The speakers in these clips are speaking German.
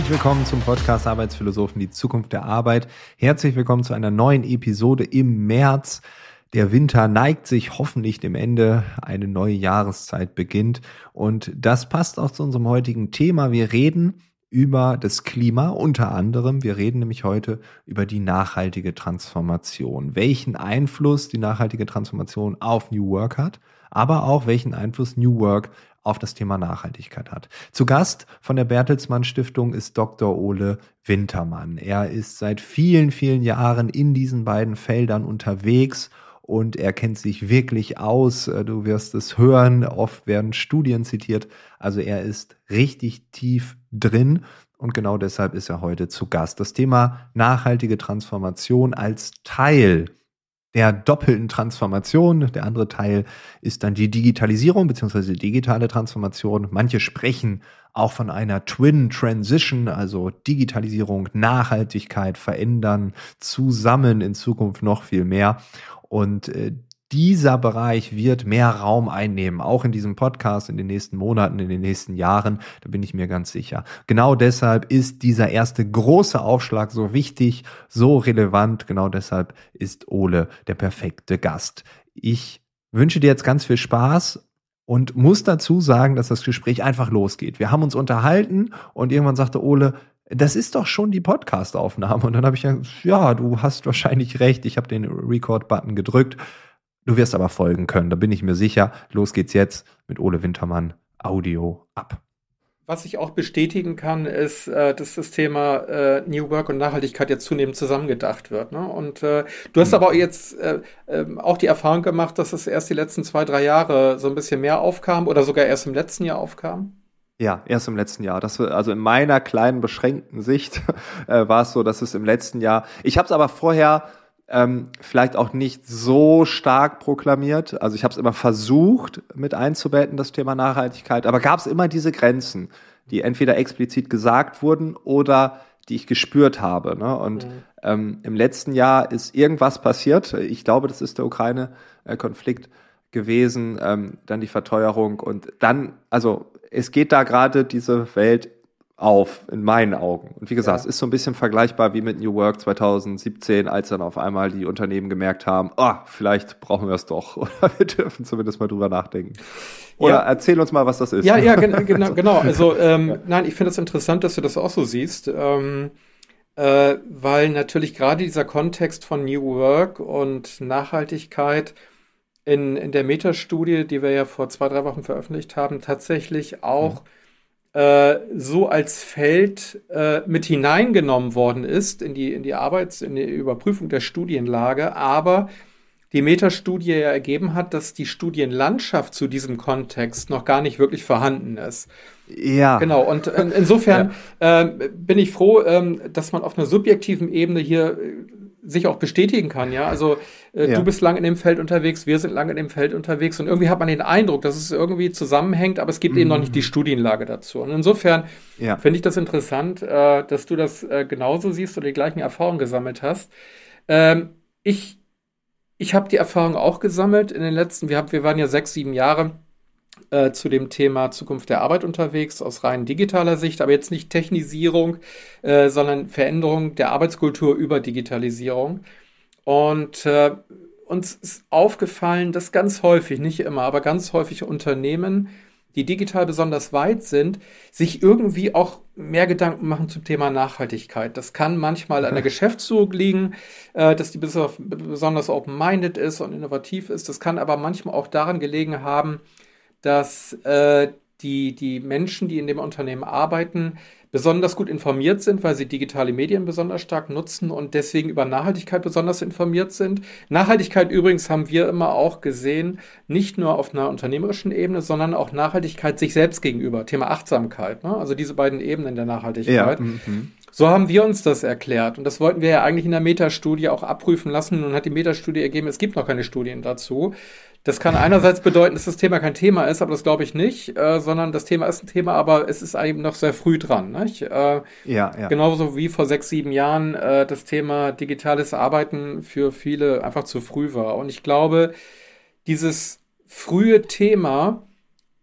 Herzlich willkommen zum Podcast Arbeitsphilosophen, die Zukunft der Arbeit. Herzlich willkommen zu einer neuen Episode im März. Der Winter neigt sich hoffentlich dem Ende. Eine neue Jahreszeit beginnt. Und das passt auch zu unserem heutigen Thema. Wir reden über das Klima unter anderem. Wir reden nämlich heute über die nachhaltige Transformation. Welchen Einfluss die nachhaltige Transformation auf New Work hat, aber auch welchen Einfluss New Work auf das Thema Nachhaltigkeit hat. Zu Gast von der Bertelsmann Stiftung ist Dr. Ole Wintermann. Er ist seit vielen, vielen Jahren in diesen beiden Feldern unterwegs und er kennt sich wirklich aus. Du wirst es hören, oft werden Studien zitiert. Also er ist richtig tief drin und genau deshalb ist er heute zu Gast. Das Thema nachhaltige Transformation als Teil der doppelten Transformation. Der andere Teil ist dann die Digitalisierung bzw. digitale Transformation. Manche sprechen auch von einer Twin Transition, also Digitalisierung, Nachhaltigkeit verändern, zusammen in Zukunft noch viel mehr. Und äh, dieser Bereich wird mehr Raum einnehmen, auch in diesem Podcast in den nächsten Monaten, in den nächsten Jahren, da bin ich mir ganz sicher. Genau deshalb ist dieser erste große Aufschlag so wichtig, so relevant, genau deshalb ist Ole der perfekte Gast. Ich wünsche dir jetzt ganz viel Spaß und muss dazu sagen, dass das Gespräch einfach losgeht. Wir haben uns unterhalten und irgendwann sagte Ole, das ist doch schon die Podcast-Aufnahme. Und dann habe ich gesagt, ja, du hast wahrscheinlich recht. Ich habe den Record-Button gedrückt. Du wirst aber folgen können, da bin ich mir sicher. Los geht's jetzt mit Ole Wintermann Audio ab. Was ich auch bestätigen kann, ist, äh, dass das Thema äh, New Work und Nachhaltigkeit jetzt zunehmend zusammengedacht wird. Ne? Und äh, du hast mhm. aber jetzt äh, äh, auch die Erfahrung gemacht, dass es erst die letzten zwei, drei Jahre so ein bisschen mehr aufkam oder sogar erst im letzten Jahr aufkam. Ja, erst im letzten Jahr. Das, also in meiner kleinen beschränkten Sicht äh, war es so, dass es im letzten Jahr. Ich habe es aber vorher ähm, vielleicht auch nicht so stark proklamiert. Also ich habe es immer versucht mit einzubetten, das Thema Nachhaltigkeit, aber gab es immer diese Grenzen, die entweder explizit gesagt wurden oder die ich gespürt habe. Ne? Und mhm. ähm, im letzten Jahr ist irgendwas passiert. Ich glaube, das ist der Ukraine-Konflikt gewesen, ähm, dann die Verteuerung und dann, also es geht da gerade diese Welt auf, in meinen Augen. Und wie gesagt, ja. es ist so ein bisschen vergleichbar wie mit New Work 2017, als dann auf einmal die Unternehmen gemerkt haben, oh, vielleicht brauchen wir es doch. Oder wir dürfen zumindest mal drüber nachdenken. Oder ja. erzähl uns mal, was das ist. Ja, ja, gen genau, genau. Also, ähm, ja. nein, ich finde es das interessant, dass du das auch so siehst. Ähm, äh, weil natürlich gerade dieser Kontext von New Work und Nachhaltigkeit in, in der Metastudie, die wir ja vor zwei, drei Wochen veröffentlicht haben, tatsächlich auch mhm äh, so als Feld äh, mit hineingenommen worden ist in die, in die Arbeits-, in die Überprüfung der Studienlage, aber die Metastudie ja ergeben hat, dass die Studienlandschaft zu diesem Kontext noch gar nicht wirklich vorhanden ist. Ja. Genau. Und in, insofern ja. äh, bin ich froh, ähm, dass man auf einer subjektiven Ebene hier sich auch bestätigen kann, ja. Also äh, ja. du bist lang in dem Feld unterwegs, wir sind lang in dem Feld unterwegs und irgendwie hat man den Eindruck, dass es irgendwie zusammenhängt, aber es gibt mhm. eben noch nicht die mhm. Studienlage dazu. Und insofern ja. finde ich das interessant, äh, dass du das äh, genauso siehst und die gleichen Erfahrungen gesammelt hast. Ähm, ich ich habe die Erfahrung auch gesammelt in den letzten, wir, haben, wir waren ja sechs, sieben Jahre äh, zu dem Thema Zukunft der Arbeit unterwegs, aus rein digitaler Sicht, aber jetzt nicht Technisierung, äh, sondern Veränderung der Arbeitskultur über Digitalisierung. Und äh, uns ist aufgefallen, dass ganz häufig, nicht immer, aber ganz häufig Unternehmen, die digital besonders weit sind, sich irgendwie auch mehr Gedanken machen zum Thema Nachhaltigkeit. Das kann manchmal an der Geschäftsführung liegen, äh, dass die besonders open-minded ist und innovativ ist. Das kann aber manchmal auch daran gelegen haben, dass äh, die, die Menschen, die in dem Unternehmen arbeiten, besonders gut informiert sind, weil sie digitale Medien besonders stark nutzen und deswegen über Nachhaltigkeit besonders informiert sind. Nachhaltigkeit übrigens haben wir immer auch gesehen, nicht nur auf einer unternehmerischen Ebene, sondern auch Nachhaltigkeit sich selbst gegenüber, Thema Achtsamkeit, ne? also diese beiden Ebenen der Nachhaltigkeit. Ja, mhm. So haben wir uns das erklärt. Und das wollten wir ja eigentlich in der Metastudie auch abprüfen lassen. Nun hat die Metastudie ergeben, es gibt noch keine Studien dazu. Das kann einerseits bedeuten, dass das Thema kein Thema ist, aber das glaube ich nicht, äh, sondern das Thema ist ein Thema, aber es ist eben noch sehr früh dran. Nicht? Äh, ja, ja. Genauso wie vor sechs, sieben Jahren äh, das Thema digitales Arbeiten für viele einfach zu früh war. Und ich glaube, dieses frühe Thema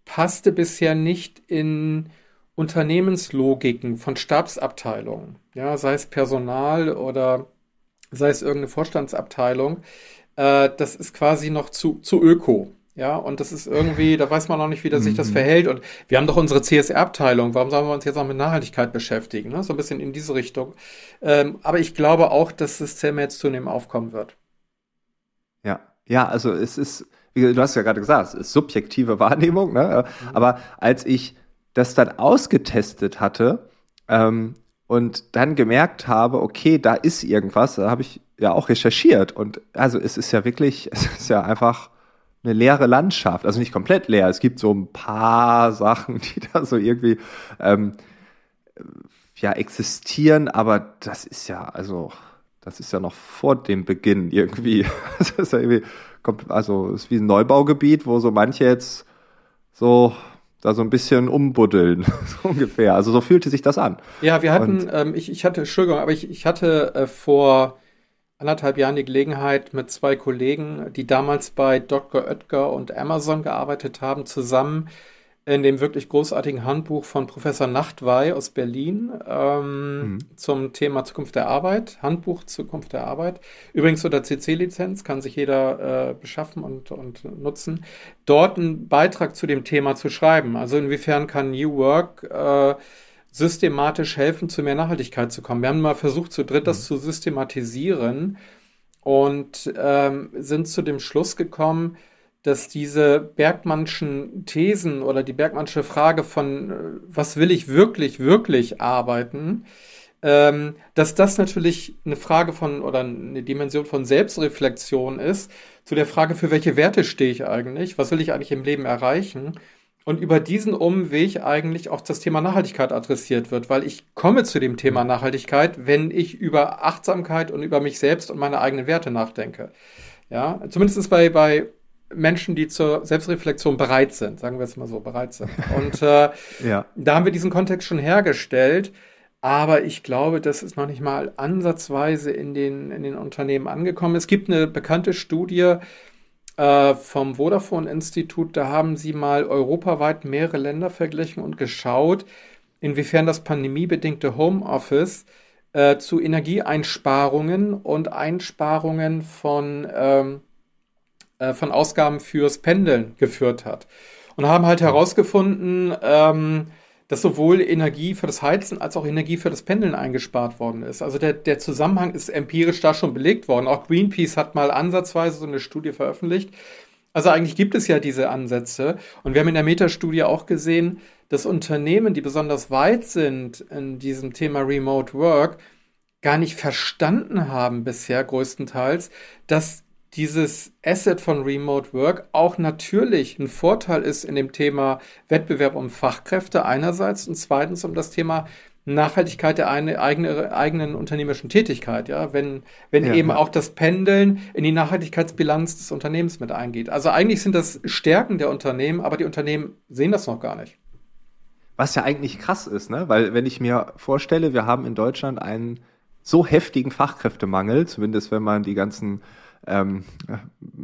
passte bisher nicht in Unternehmenslogiken von Stabsabteilungen, ja, sei es Personal oder sei es irgendeine Vorstandsabteilung, äh, das ist quasi noch zu, zu öko. Ja, und das ist irgendwie, da weiß man noch nicht, wie das sich das mhm. verhält. Und wir haben doch unsere CSR-Abteilung. Warum sollen wir uns jetzt auch mit Nachhaltigkeit beschäftigen? Ne? So ein bisschen in diese Richtung. Ähm, aber ich glaube auch, dass das Thema jetzt zunehmend aufkommen wird. Ja, ja, also es ist, du hast ja gerade gesagt, es ist subjektive Wahrnehmung. Ne? Mhm. Aber als ich das dann ausgetestet hatte ähm, und dann gemerkt habe, okay, da ist irgendwas, da habe ich ja auch recherchiert. Und also es ist ja wirklich, es ist ja einfach eine leere Landschaft. Also nicht komplett leer. Es gibt so ein paar Sachen, die da so irgendwie ähm, ja existieren, aber das ist ja, also das ist ja noch vor dem Beginn irgendwie. Das ist ja irgendwie, also es ist wie ein Neubaugebiet, wo so manche jetzt so da so ein bisschen umbuddeln, so ungefähr. Also so fühlte sich das an. Ja, wir hatten, ähm, ich, ich hatte, Entschuldigung, aber ich, ich hatte äh, vor anderthalb Jahren die Gelegenheit, mit zwei Kollegen, die damals bei Dr. Oetker und Amazon gearbeitet haben, zusammen in dem wirklich großartigen Handbuch von Professor Nachtwey aus Berlin ähm, mhm. zum Thema Zukunft der Arbeit, Handbuch Zukunft der Arbeit. Übrigens unter CC-Lizenz kann sich jeder äh, beschaffen und, und nutzen. Dort einen Beitrag zu dem Thema zu schreiben. Also inwiefern kann New Work äh, systematisch helfen, zu mehr Nachhaltigkeit zu kommen. Wir haben mal versucht, zu dritt das mhm. zu systematisieren und ähm, sind zu dem Schluss gekommen, dass diese Bergmannschen Thesen oder die Bergmannsche Frage von, äh, was will ich wirklich, wirklich arbeiten, ähm, dass das natürlich eine Frage von oder eine Dimension von Selbstreflexion ist, zu der Frage, für welche Werte stehe ich eigentlich, was will ich eigentlich im Leben erreichen und über diesen Umweg eigentlich auch das Thema Nachhaltigkeit adressiert wird, weil ich komme zu dem Thema mhm. Nachhaltigkeit, wenn ich über Achtsamkeit und über mich selbst und meine eigenen Werte nachdenke. Ja, zumindest bei, bei Menschen, die zur Selbstreflexion bereit sind, sagen wir es mal so, bereit sind. Und äh, ja. da haben wir diesen Kontext schon hergestellt. Aber ich glaube, das ist noch nicht mal ansatzweise in den, in den Unternehmen angekommen. Es gibt eine bekannte Studie, äh, vom Vodafone-Institut. Da haben sie mal europaweit mehrere Länder verglichen und geschaut, inwiefern das pandemiebedingte Homeoffice äh, zu Energieeinsparungen und Einsparungen von, ähm, äh, von Ausgaben fürs Pendeln geführt hat. Und haben halt herausgefunden, ähm, dass sowohl Energie für das Heizen als auch Energie für das Pendeln eingespart worden ist. Also der, der Zusammenhang ist empirisch da schon belegt worden. Auch Greenpeace hat mal ansatzweise so eine Studie veröffentlicht. Also eigentlich gibt es ja diese Ansätze. Und wir haben in der Metastudie auch gesehen, dass Unternehmen, die besonders weit sind in diesem Thema Remote Work, gar nicht verstanden haben bisher größtenteils, dass dieses Asset von Remote Work auch natürlich ein Vorteil ist in dem Thema Wettbewerb um Fachkräfte einerseits und zweitens um das Thema Nachhaltigkeit der eine, eigene, eigenen unternehmerischen Tätigkeit, ja, wenn, wenn ja, eben ja. auch das Pendeln in die Nachhaltigkeitsbilanz des Unternehmens mit eingeht. Also eigentlich sind das Stärken der Unternehmen, aber die Unternehmen sehen das noch gar nicht. Was ja eigentlich krass ist, ne? Weil wenn ich mir vorstelle, wir haben in Deutschland einen so heftigen Fachkräftemangel, zumindest wenn man die ganzen ähm,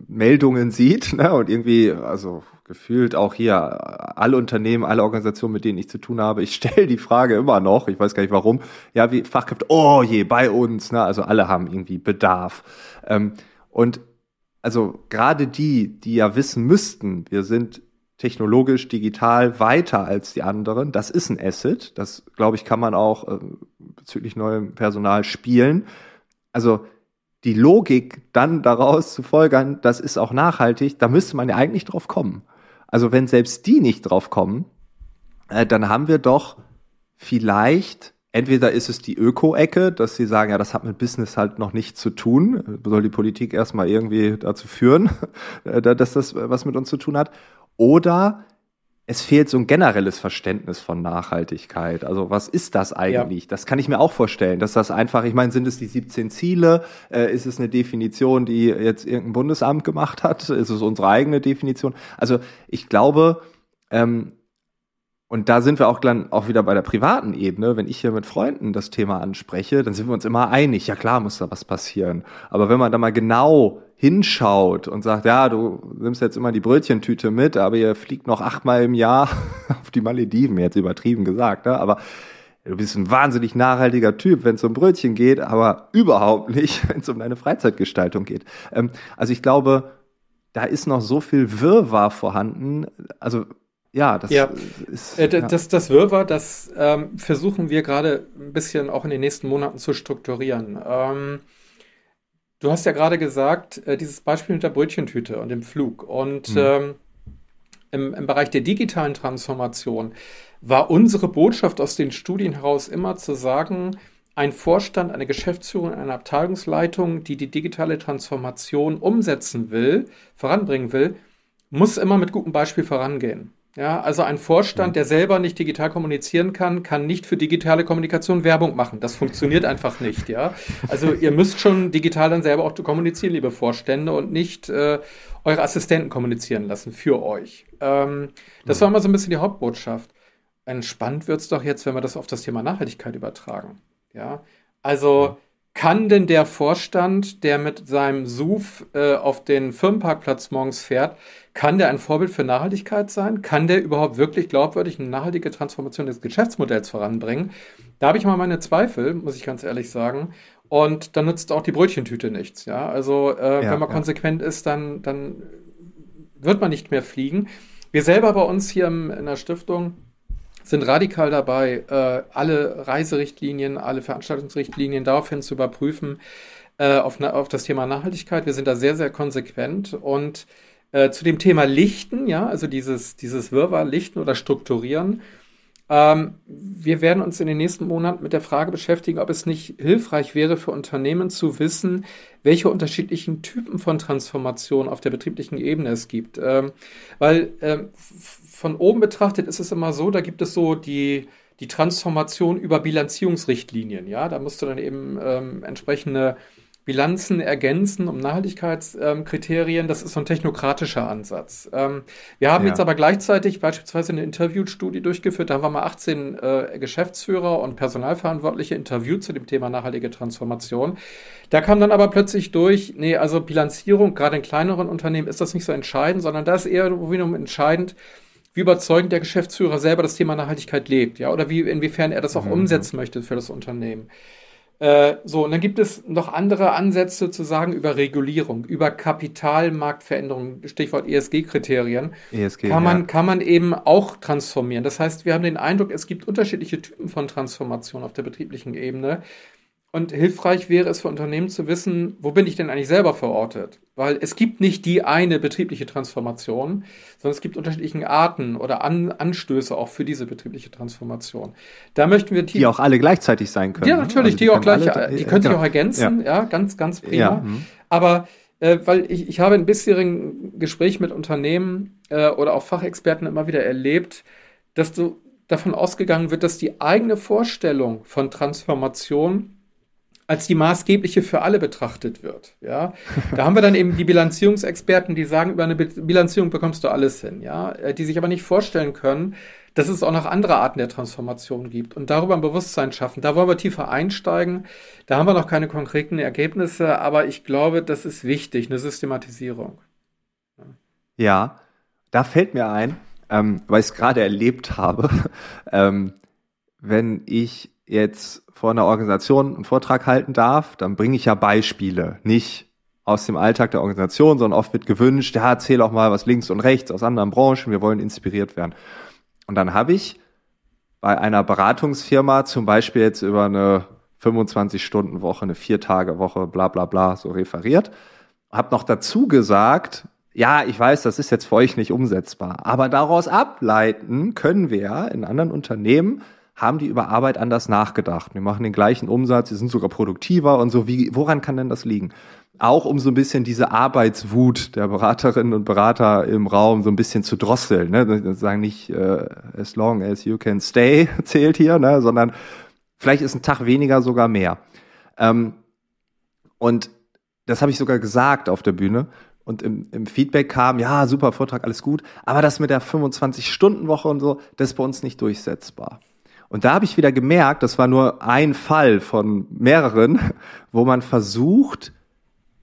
Meldungen sieht ne? und irgendwie, also gefühlt auch hier alle Unternehmen, alle Organisationen, mit denen ich zu tun habe, ich stelle die Frage immer noch, ich weiß gar nicht warum, ja, wie Fachkräfte, oh je, bei uns, ne? also alle haben irgendwie Bedarf. Ähm, und also gerade die, die ja wissen müssten, wir sind technologisch, digital weiter als die anderen, das ist ein Asset, das glaube ich, kann man auch äh, bezüglich neuem Personal spielen. Also die Logik dann daraus zu folgern, das ist auch nachhaltig, da müsste man ja eigentlich drauf kommen. Also wenn selbst die nicht drauf kommen, äh, dann haben wir doch vielleicht, entweder ist es die Öko-Ecke, dass sie sagen, ja, das hat mit Business halt noch nichts zu tun, soll die Politik erstmal irgendwie dazu führen, äh, dass das was mit uns zu tun hat, oder es fehlt so ein generelles Verständnis von Nachhaltigkeit. Also was ist das eigentlich? Ja. Das kann ich mir auch vorstellen, dass das einfach, ich meine, sind es die 17 Ziele? Äh, ist es eine Definition, die jetzt irgendein Bundesamt gemacht hat? Ist es unsere eigene Definition? Also ich glaube, ähm, und da sind wir auch dann auch wieder bei der privaten Ebene. Wenn ich hier mit Freunden das Thema anspreche, dann sind wir uns immer einig. Ja klar muss da was passieren. Aber wenn man da mal genau hinschaut und sagt, ja, du nimmst jetzt immer die Brötchentüte mit, aber ihr fliegt noch achtmal im Jahr auf die Malediven, jetzt übertrieben gesagt, ne? aber du bist ein wahnsinnig nachhaltiger Typ, wenn es um Brötchen geht, aber überhaupt nicht, wenn es um deine Freizeitgestaltung geht. Ähm, also ich glaube, da ist noch so viel Wirrwarr vorhanden. Also ja, das ja. ist. Äh, ja. Das, das Wirrwarr, das ähm, versuchen wir gerade ein bisschen auch in den nächsten Monaten zu strukturieren. Ähm, Du hast ja gerade gesagt, äh, dieses Beispiel mit der Brötchentüte und dem Flug. Und mhm. ähm, im, im Bereich der digitalen Transformation war unsere Botschaft aus den Studien heraus immer zu sagen, ein Vorstand, eine Geschäftsführung, eine Abteilungsleitung, die die digitale Transformation umsetzen will, voranbringen will, muss immer mit gutem Beispiel vorangehen. Ja, also ein Vorstand, mhm. der selber nicht digital kommunizieren kann, kann nicht für digitale Kommunikation Werbung machen. Das funktioniert einfach nicht, ja. Also ihr müsst schon digital dann selber auch kommunizieren, liebe Vorstände, und nicht äh, eure Assistenten kommunizieren lassen für euch. Ähm, das war immer so ein bisschen die Hauptbotschaft. Entspannt wird's doch jetzt, wenn wir das auf das Thema Nachhaltigkeit übertragen. Ja, also kann denn der Vorstand, der mit seinem SUV äh, auf den Firmenparkplatz morgens fährt, kann der ein Vorbild für Nachhaltigkeit sein? Kann der überhaupt wirklich glaubwürdig eine nachhaltige Transformation des Geschäftsmodells voranbringen? Da habe ich mal meine Zweifel, muss ich ganz ehrlich sagen. Und dann nutzt auch die Brötchentüte nichts. Ja, also äh, ja, wenn man ja. konsequent ist, dann, dann wird man nicht mehr fliegen. Wir selber bei uns hier in der Stiftung sind radikal dabei, äh, alle Reiserichtlinien, alle Veranstaltungsrichtlinien daraufhin zu überprüfen äh, auf, auf das Thema Nachhaltigkeit. Wir sind da sehr, sehr konsequent und äh, zu dem Thema Lichten, ja, also dieses, dieses Wirrwarr Lichten oder Strukturieren. Ähm, wir werden uns in den nächsten Monaten mit der Frage beschäftigen, ob es nicht hilfreich wäre für Unternehmen zu wissen, welche unterschiedlichen Typen von Transformation auf der betrieblichen Ebene es gibt. Ähm, weil ähm, von oben betrachtet ist es immer so, da gibt es so die, die Transformation über Bilanzierungsrichtlinien. Ja, da musst du dann eben ähm, entsprechende Bilanzen ergänzen um Nachhaltigkeitskriterien. das ist so ein technokratischer Ansatz. Ähm, wir haben ja. jetzt aber gleichzeitig beispielsweise eine Interviewstudie durchgeführt. Da haben wir mal 18 äh, Geschäftsführer und Personalverantwortliche interviewt zu dem Thema nachhaltige Transformation. Da kam dann aber plötzlich durch, nee, also Bilanzierung, gerade in kleineren Unternehmen ist das nicht so entscheidend, sondern da ist eher wiederum entscheidend, wie überzeugend der Geschäftsführer selber das Thema Nachhaltigkeit lebt, ja, oder wie, inwiefern er das auch mhm. umsetzen möchte für das Unternehmen. Äh, so, und dann gibt es noch andere Ansätze zu sagen über Regulierung, über Kapitalmarktveränderung, Stichwort ESG-Kriterien. ESG, kann, man, ja. kann man eben auch transformieren. Das heißt, wir haben den Eindruck, es gibt unterschiedliche Typen von Transformation auf der betrieblichen Ebene. Und hilfreich wäre es für Unternehmen zu wissen, wo bin ich denn eigentlich selber verortet? Weil es gibt nicht die eine betriebliche Transformation, sondern es gibt unterschiedliche Arten oder An Anstöße auch für diese betriebliche Transformation. Da möchten wir die auch alle gleichzeitig sein können. Ja, natürlich, also die, die auch gleich, alle, die können genau. sich auch ergänzen, ja, ja ganz, ganz prima. Ja, mhm. Aber äh, weil ich, ich habe in bisherigen Gespräch mit Unternehmen äh, oder auch Fachexperten immer wieder erlebt, dass du davon ausgegangen wird, dass die eigene Vorstellung von Transformation als die maßgebliche für alle betrachtet wird. Ja, da haben wir dann eben die Bilanzierungsexperten, die sagen, über eine Bilanzierung bekommst du alles hin, ja, äh, die sich aber nicht vorstellen können, dass es auch noch andere Arten der Transformation gibt und darüber ein Bewusstsein schaffen. Da wollen wir tiefer einsteigen. Da haben wir noch keine konkreten Ergebnisse, aber ich glaube, das ist wichtig, eine Systematisierung. Ja, da fällt mir ein, ähm, weil ich es gerade erlebt habe, ähm, wenn ich jetzt vor einer Organisation einen Vortrag halten darf, dann bringe ich ja Beispiele, nicht aus dem Alltag der Organisation, sondern oft wird gewünscht, ja, erzähl auch mal was links und rechts aus anderen Branchen, wir wollen inspiriert werden. Und dann habe ich bei einer Beratungsfirma zum Beispiel jetzt über eine 25-Stunden-Woche, eine Vier-Tage-Woche, bla bla bla, so referiert, habe noch dazu gesagt, ja, ich weiß, das ist jetzt für euch nicht umsetzbar, aber daraus ableiten können wir in anderen Unternehmen haben die über Arbeit anders nachgedacht. Wir machen den gleichen Umsatz, sie sind sogar produktiver und so. Wie, woran kann denn das liegen? Auch um so ein bisschen diese Arbeitswut der Beraterinnen und Berater im Raum so ein bisschen zu drosseln. Ne? Sagen nicht, äh, as long as you can stay zählt hier, ne? sondern vielleicht ist ein Tag weniger sogar mehr. Ähm, und das habe ich sogar gesagt auf der Bühne. Und im, im Feedback kam, ja, super Vortrag, alles gut. Aber das mit der 25-Stunden-Woche und so, das ist bei uns nicht durchsetzbar. Und da habe ich wieder gemerkt, das war nur ein Fall von mehreren, wo man versucht,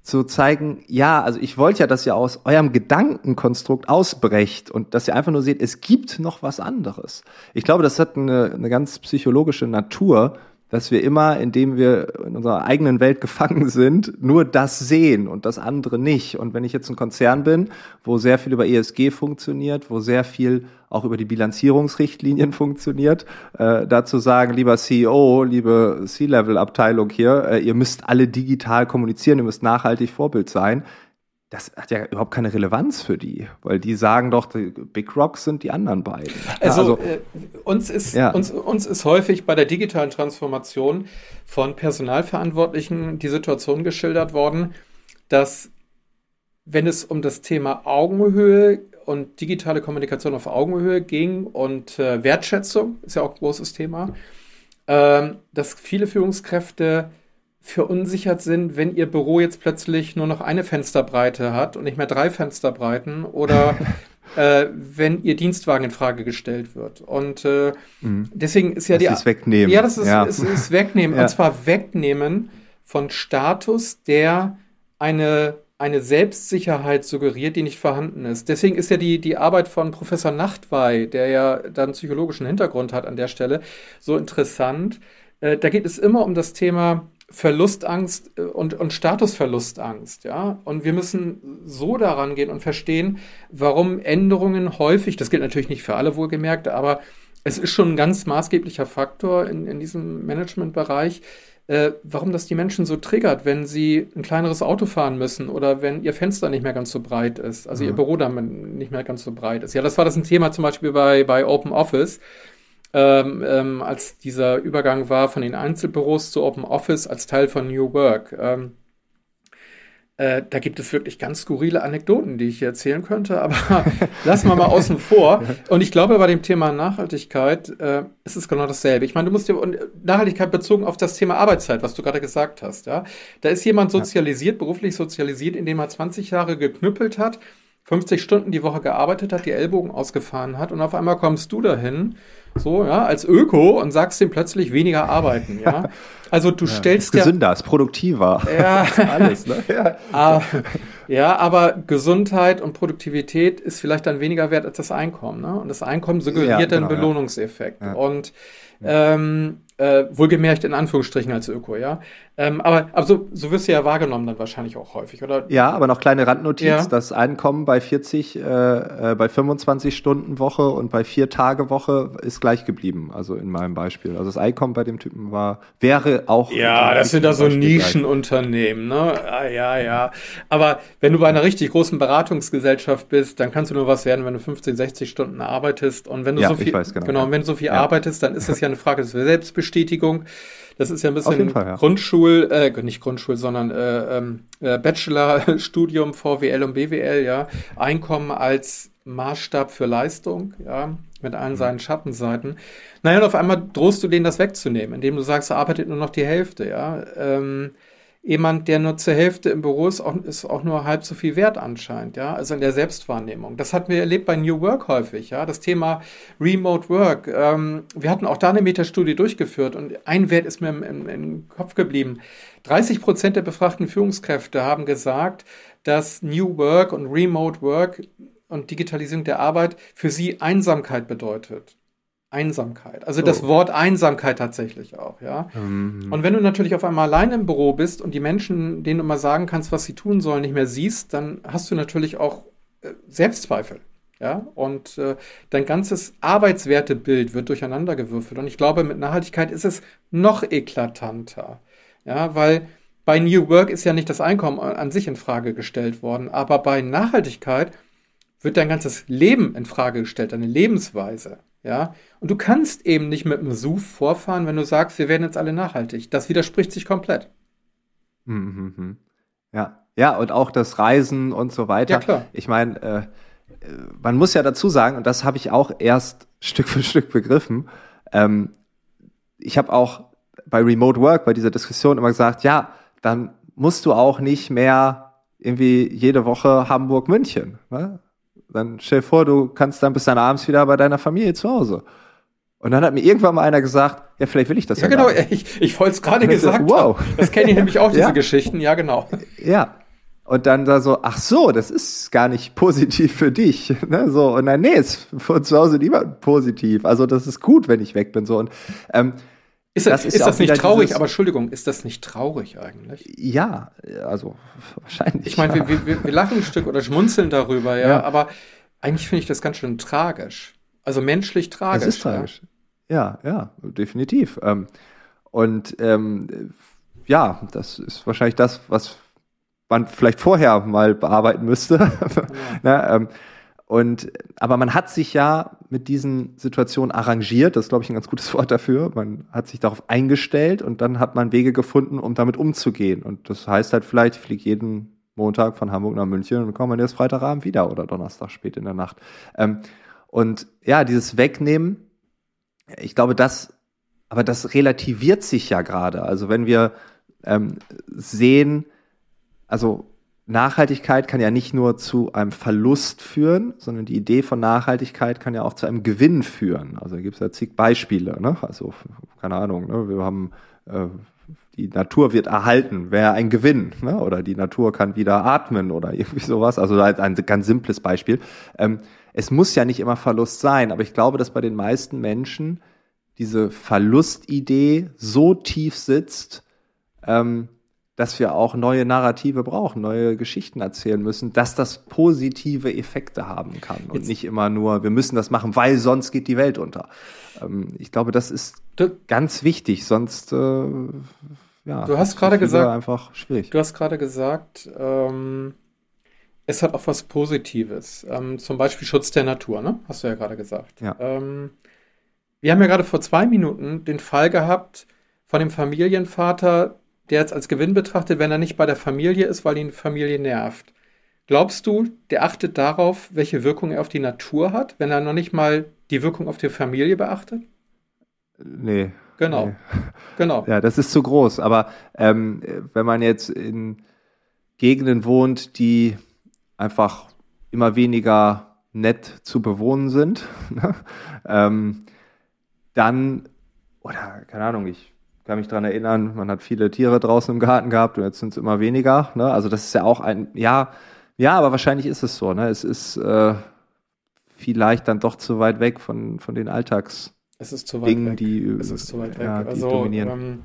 zu zeigen, ja, also ich wollte ja, dass ihr aus eurem Gedankenkonstrukt ausbrecht und dass ihr einfach nur seht, es gibt noch was anderes. Ich glaube, das hat eine, eine ganz psychologische Natur, dass wir immer, indem wir in unserer eigenen Welt gefangen sind, nur das sehen und das andere nicht. Und wenn ich jetzt ein Konzern bin, wo sehr viel über ESG funktioniert, wo sehr viel auch über die Bilanzierungsrichtlinien funktioniert, äh, dazu sagen, lieber CEO, liebe C-Level-Abteilung hier, äh, ihr müsst alle digital kommunizieren, ihr müsst nachhaltig Vorbild sein das hat ja überhaupt keine Relevanz für die, weil die sagen doch, die Big Rocks sind die anderen beiden. Also, also äh, uns, ist, ja. uns, uns ist häufig bei der digitalen Transformation von Personalverantwortlichen die Situation geschildert worden, dass wenn es um das Thema Augenhöhe und digitale Kommunikation auf Augenhöhe ging und äh, Wertschätzung, ist ja auch ein großes Thema, äh, dass viele Führungskräfte verunsichert sind, wenn ihr Büro jetzt plötzlich nur noch eine Fensterbreite hat und nicht mehr drei Fensterbreiten oder äh, wenn ihr Dienstwagen in Frage gestellt wird. Und äh, mhm. deswegen ist ja das die. Ist wegnehmen. Ja, das ist, ja. Ist, ist wegnehmen. ja. Und zwar wegnehmen von Status, der eine, eine Selbstsicherheit suggeriert, die nicht vorhanden ist. Deswegen ist ja die, die Arbeit von Professor Nachtwey, der ja dann psychologischen Hintergrund hat an der Stelle, so interessant. Äh, da geht es immer um das Thema Verlustangst äh, und, und Statusverlustangst, ja. Und wir müssen so daran gehen und verstehen, warum Änderungen häufig, das gilt natürlich nicht für alle wohlgemerkt, aber es ist schon ein ganz maßgeblicher Faktor in, in diesem Managementbereich, äh, warum das die Menschen so triggert, wenn sie ein kleineres Auto fahren müssen oder wenn ihr Fenster nicht mehr ganz so breit ist, also mhm. ihr Büro dann nicht mehr ganz so breit ist. Ja, das war das ein Thema zum Beispiel bei, bei Open Office ähm, ähm, als dieser Übergang war von den Einzelbüros zu Open Office als Teil von New Work. Ähm, äh, da gibt es wirklich ganz skurrile Anekdoten, die ich hier erzählen könnte, aber lassen wir mal außen vor. Und ich glaube, bei dem Thema Nachhaltigkeit äh, ist es genau dasselbe. Ich meine, du musst dir und Nachhaltigkeit bezogen auf das Thema Arbeitszeit, was du gerade gesagt hast, ja. Da ist jemand sozialisiert, beruflich sozialisiert, indem er 20 Jahre geknüppelt hat, 50 Stunden die Woche gearbeitet hat, die Ellbogen ausgefahren hat und auf einmal kommst du dahin so, ja, als Öko und sagst dem plötzlich weniger arbeiten, ja. Also du ja, stellst ist gesünder, ist produktiver. Ja, alles, ne? Ja. Ah, ja, aber Gesundheit und Produktivität ist vielleicht dann weniger wert als das Einkommen, ne? Und das Einkommen suggeriert ja, genau, den Belohnungseffekt. Ja. Und ähm, äh, wohlgemerkt in Anführungsstrichen als Öko, ja. Ähm, aber aber so, so wirst du ja wahrgenommen dann wahrscheinlich auch häufig, oder? Ja, aber noch kleine Randnotiz, ja. das Einkommen bei 40, äh, äh, bei 25 Stunden Woche und bei vier Tage Woche ist gleich geblieben, also in meinem Beispiel. Also das Einkommen bei dem Typen war, wäre auch. Ja, das sind da so Nischenunternehmen, ne? Ah, ja, ja. Aber wenn du bei einer richtig großen Beratungsgesellschaft bist, dann kannst du nur was werden, wenn du 15, 60 Stunden arbeitest und wenn du ja, so viel, weiß, genau, genau, wenn du so viel ja. arbeitest, dann ist das ja eine Frage des Selbstbestimmens Bestätigung. Das ist ja ein bisschen Fall, ja. Grundschul, äh, nicht Grundschul, sondern äh, ähm, äh, Bachelorstudium VWL und BWL, ja. Einkommen als Maßstab für Leistung, ja, mit allen mhm. seinen Schattenseiten. Naja, und auf einmal drohst du denen das wegzunehmen, indem du sagst, er arbeitet nur noch die Hälfte, ja. Ähm, jemand, der nur zur Hälfte im Büro ist, auch, ist auch nur halb so viel wert anscheinend, ja, also in der Selbstwahrnehmung. Das hatten wir erlebt bei New Work häufig, ja, das Thema Remote Work. Ähm, wir hatten auch da eine Metastudie durchgeführt und ein Wert ist mir im, im, im Kopf geblieben. 30 Prozent der befragten Führungskräfte haben gesagt, dass New Work und Remote Work und Digitalisierung der Arbeit für sie Einsamkeit bedeutet. Einsamkeit. Also so. das Wort Einsamkeit tatsächlich auch, ja. Mhm. Und wenn du natürlich auf einmal allein im Büro bist und die Menschen, denen du mal sagen kannst, was sie tun sollen, nicht mehr siehst, dann hast du natürlich auch äh, Selbstzweifel. Ja, und äh, dein ganzes Arbeitswertebild wird durcheinandergewürfelt. Und ich glaube, mit Nachhaltigkeit ist es noch eklatanter. Ja, weil bei New Work ist ja nicht das Einkommen an sich in Frage gestellt worden, aber bei Nachhaltigkeit wird dein ganzes Leben in Frage gestellt, deine Lebensweise. Ja, und du kannst eben nicht mit einem SUV vorfahren, wenn du sagst, wir werden jetzt alle nachhaltig. Das widerspricht sich komplett. Mhm. Ja, ja, und auch das Reisen und so weiter. Ja, klar. Ich meine, äh, man muss ja dazu sagen, und das habe ich auch erst Stück für Stück begriffen. Ähm, ich habe auch bei Remote Work, bei dieser Diskussion immer gesagt, ja, dann musst du auch nicht mehr irgendwie jede Woche Hamburg-München. Ne? Dann stell dir vor, du kannst dann bis dann abends wieder bei deiner Familie zu Hause. Und dann hat mir irgendwann mal einer gesagt, ja, vielleicht will ich das ja. Ja, genau, ich, ich wollte es gerade gesagt. Wow. Haben. Das kenne ich nämlich auch, diese ja. Geschichten, ja, genau. Ja. und dann da so, ach so, das ist gar nicht positiv für dich. Ne? So, und dann, nee, ist von zu Hause niemand positiv. Also das ist gut, wenn ich weg bin. So, und ähm, ist das, das, ist, ist das nicht traurig? Dieses, aber Entschuldigung, ist das nicht traurig eigentlich? Ja, also wahrscheinlich. Ich meine, ja. wir, wir, wir, lachen ein Stück oder schmunzeln darüber, ja, ja. aber eigentlich finde ich das ganz schön tragisch. Also menschlich tragisch. Es ist tragisch. Ja, ja, definitiv. Ähm, und ähm, ja, das ist wahrscheinlich das, was man vielleicht vorher mal bearbeiten müsste. Ja. ne, ähm, und, aber man hat sich ja mit diesen Situationen arrangiert. Das ist, glaube ich, ein ganz gutes Wort dafür. Man hat sich darauf eingestellt und dann hat man Wege gefunden, um damit umzugehen. Und das heißt halt vielleicht, ich fliege jeden Montag von Hamburg nach München und dann kommt jetzt Freitagabend wieder oder Donnerstag spät in der Nacht. Ähm, und ja, dieses Wegnehmen, ich glaube, das, aber das relativiert sich ja gerade. Also wenn wir ähm, sehen, also Nachhaltigkeit kann ja nicht nur zu einem Verlust führen, sondern die Idee von Nachhaltigkeit kann ja auch zu einem Gewinn führen. Also gibt es ja zig Beispiele. Ne? Also keine Ahnung, ne? wir haben äh, die Natur wird erhalten, wäre ein Gewinn, ne? oder die Natur kann wieder atmen oder irgendwie sowas. Also ein, ein ganz simples Beispiel. Ähm, es muss ja nicht immer Verlust sein, aber ich glaube, dass bei den meisten Menschen diese Verlustidee so tief sitzt, ähm, dass wir auch neue Narrative brauchen, neue Geschichten erzählen müssen, dass das positive Effekte haben kann und Jetzt. nicht immer nur, wir müssen das machen, weil sonst geht die Welt unter. Ähm, ich glaube, das ist ganz wichtig, sonst äh, ja, du hast gerade gesagt, einfach schwierig. Du hast gerade gesagt, ähm, es hat auch was Positives, ähm, zum Beispiel Schutz der Natur, ne? Hast du ja gerade gesagt. Ja. Ähm, wir haben ja gerade vor zwei Minuten den Fall gehabt von dem Familienvater, der jetzt als Gewinn betrachtet, wenn er nicht bei der Familie ist, weil ihn die Familie nervt. Glaubst du, der achtet darauf, welche Wirkung er auf die Natur hat, wenn er noch nicht mal die Wirkung auf die Familie beachtet? Nee. Genau. Nee. Genau. Ja, das ist zu groß. Aber ähm, wenn man jetzt in Gegenden wohnt, die einfach immer weniger nett zu bewohnen sind, ne, ähm, dann, oder keine Ahnung, ich kann mich dran erinnern, man hat viele Tiere draußen im Garten gehabt und jetzt sind es immer weniger. Ne? Also das ist ja auch ein, ja, ja, aber wahrscheinlich ist es so. Ne? Es ist äh, vielleicht dann doch zu weit weg von, von den Alltags. Es ist zu weit Dingen, weg. Die, es ist zu weit weg. Ja, also, dominieren.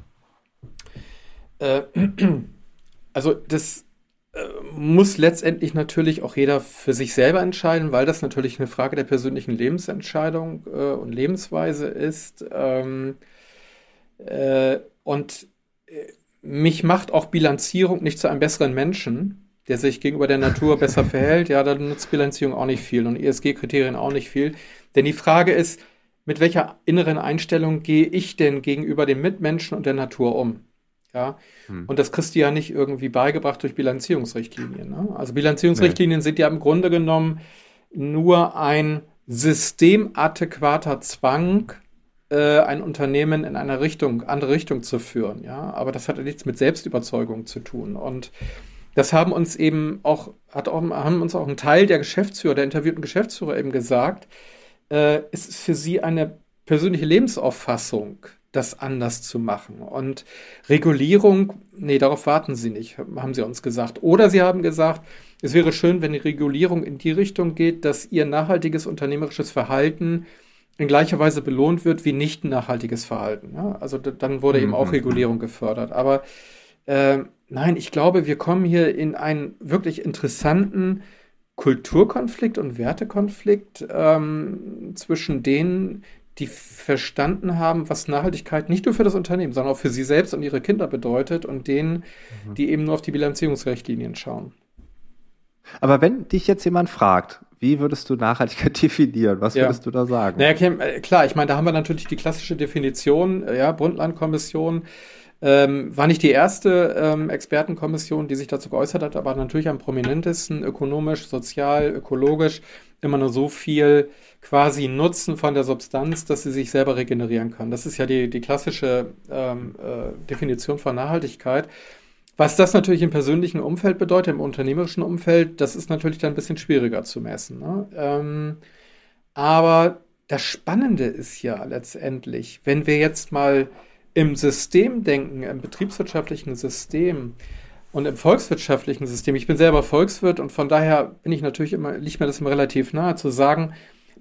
Ähm, äh, also das äh, muss letztendlich natürlich auch jeder für sich selber entscheiden, weil das natürlich eine Frage der persönlichen Lebensentscheidung äh, und Lebensweise ist. Ähm, äh, und äh, mich macht auch Bilanzierung nicht zu einem besseren Menschen, der sich gegenüber der Natur besser verhält. Ja, dann nutzt Bilanzierung auch nicht viel und ESG-Kriterien auch nicht viel. Denn die Frage ist, mit welcher inneren Einstellung gehe ich denn gegenüber den Mitmenschen und der Natur um? Ja, hm. und das kriegst du ja nicht irgendwie beigebracht durch Bilanzierungsrichtlinien. Ne? Also Bilanzierungsrichtlinien nee. sind ja im Grunde genommen nur ein systemadäquater Zwang, äh, ein Unternehmen in eine Richtung, andere Richtung zu führen. Ja, aber das hat nichts mit Selbstüberzeugung zu tun. Und das haben uns eben auch, hat auch, haben uns auch ein Teil der Geschäftsführer, der interviewten Geschäftsführer eben gesagt, äh, es ist für sie eine persönliche Lebensauffassung, das anders zu machen. Und Regulierung, nee, darauf warten sie nicht, haben sie uns gesagt. Oder sie haben gesagt, es wäre schön, wenn die Regulierung in die Richtung geht, dass ihr nachhaltiges unternehmerisches Verhalten in gleicher Weise belohnt wird wie nicht nachhaltiges Verhalten. Ja? Also dann wurde eben auch mhm. Regulierung gefördert. Aber äh, nein, ich glaube, wir kommen hier in einen wirklich interessanten Kulturkonflikt und Wertekonflikt ähm, zwischen denen, die verstanden haben, was Nachhaltigkeit nicht nur für das Unternehmen, sondern auch für sie selbst und ihre Kinder bedeutet und denen, mhm. die eben nur auf die Bilanzierungsrichtlinien schauen. Aber wenn dich jetzt jemand fragt, wie würdest du Nachhaltigkeit definieren? Was würdest ja. du da sagen? Naja, okay, äh, klar, ich meine, da haben wir natürlich die klassische Definition, äh, ja, Brundtland-Kommission. Ähm, war nicht die erste ähm, Expertenkommission, die sich dazu geäußert hat, aber natürlich am prominentesten ökonomisch, sozial, ökologisch immer nur so viel quasi Nutzen von der Substanz, dass sie sich selber regenerieren kann. Das ist ja die, die klassische ähm, äh, Definition von Nachhaltigkeit. Was das natürlich im persönlichen Umfeld bedeutet, im unternehmerischen Umfeld, das ist natürlich dann ein bisschen schwieriger zu messen. Ne? Ähm, aber das Spannende ist ja letztendlich, wenn wir jetzt mal im System denken, im betriebswirtschaftlichen System, Und im volkswirtschaftlichen System, ich bin selber Volkswirt und von daher bin ich natürlich immer, liegt mir das immer relativ nahe zu sagen,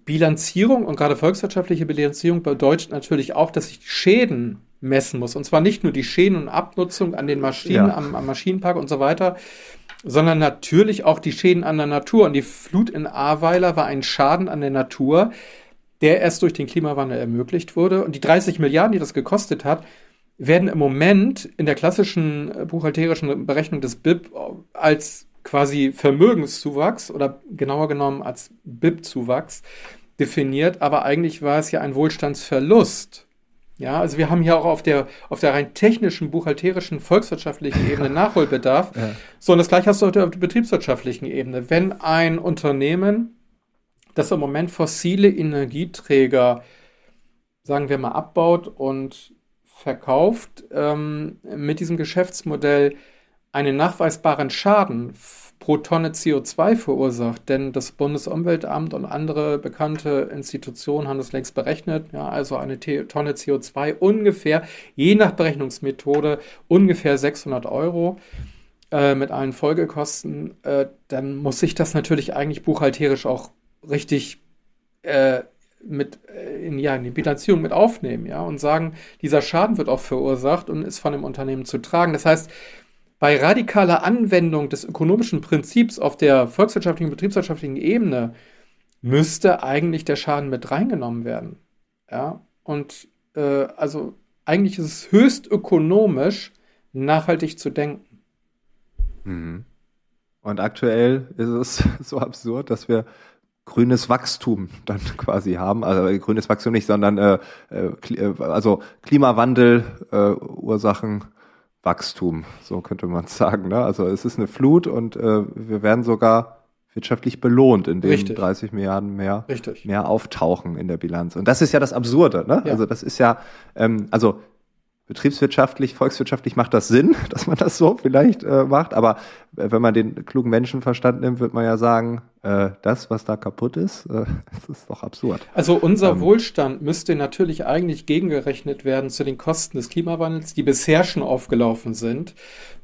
Bilanzierung und gerade volkswirtschaftliche Bilanzierung bedeutet natürlich auch, dass ich die Schäden messen muss. Und zwar nicht nur die Schäden und Abnutzung an den Maschinen, ja. am, am Maschinenpark und so weiter, sondern natürlich auch die Schäden an der Natur. Und die Flut in Ahrweiler war ein Schaden an der Natur, der erst durch den Klimawandel ermöglicht wurde. Und die 30 Milliarden, die das gekostet hat, werden im Moment in der klassischen äh, buchhalterischen Berechnung des BIP als quasi Vermögenszuwachs oder genauer genommen als BIP-Zuwachs definiert, aber eigentlich war es ja ein Wohlstandsverlust. Ja, also wir haben hier auch auf der, auf der rein technischen, buchhalterischen, volkswirtschaftlichen Ebene Nachholbedarf. Ja. So, und das gleiche hast du auf der, auf der betriebswirtschaftlichen Ebene. Wenn ein Unternehmen, das im Moment fossile Energieträger, sagen wir mal, abbaut und verkauft, ähm, mit diesem Geschäftsmodell einen nachweisbaren Schaden pro Tonne CO2 verursacht, denn das Bundesumweltamt und andere bekannte Institutionen haben das längst berechnet, ja, also eine Tonne CO2 ungefähr, je nach Berechnungsmethode, ungefähr 600 Euro äh, mit allen Folgekosten, äh, dann muss sich das natürlich eigentlich buchhalterisch auch richtig äh, mit äh, in, ja, in die Bilanzierung mit aufnehmen, ja, und sagen, dieser Schaden wird auch verursacht und ist von dem Unternehmen zu tragen. Das heißt, bei radikaler Anwendung des ökonomischen Prinzips auf der volkswirtschaftlichen, betriebswirtschaftlichen Ebene müsste eigentlich der Schaden mit reingenommen werden. Ja, und äh, also eigentlich ist es höchst ökonomisch, nachhaltig zu denken. Mhm. Und aktuell ist es so absurd, dass wir grünes Wachstum dann quasi haben. Also grünes Wachstum nicht, sondern äh, äh, äh also Klimawandel, äh, Ursachen, Wachstum, so könnte man sagen. Ne? Also es ist eine Flut und äh, wir werden sogar wirtschaftlich belohnt, indem Richtig. 30 Milliarden mehr, Richtig. mehr auftauchen in der Bilanz. Und das ist ja das Absurde. Ne? Ja. Also das ist ja, ähm, also betriebswirtschaftlich, volkswirtschaftlich macht das Sinn, dass man das so vielleicht äh, macht. Aber äh, wenn man den klugen Menschenverstand nimmt, wird man ja sagen, äh, das, was da kaputt ist, äh, das ist doch absurd. Also unser ähm, Wohlstand müsste natürlich eigentlich gegengerechnet werden zu den Kosten des Klimawandels, die bisher schon aufgelaufen sind,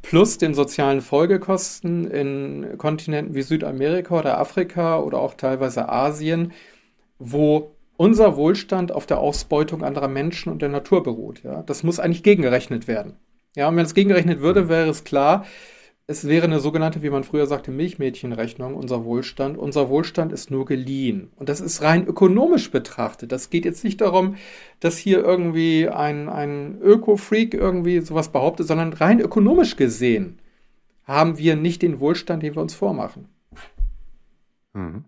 plus den sozialen Folgekosten in Kontinenten wie Südamerika oder Afrika oder auch teilweise Asien, wo unser Wohlstand auf der Ausbeutung anderer Menschen und der Natur beruht. Ja? Das muss eigentlich gegengerechnet werden. Ja, und wenn es gegengerechnet würde, wäre es klar, es wäre eine sogenannte, wie man früher sagte, Milchmädchenrechnung, unser Wohlstand. Unser Wohlstand ist nur geliehen. Und das ist rein ökonomisch betrachtet. Das geht jetzt nicht darum, dass hier irgendwie ein, ein Öko-Freak irgendwie sowas behauptet, sondern rein ökonomisch gesehen haben wir nicht den Wohlstand, den wir uns vormachen. Mhm.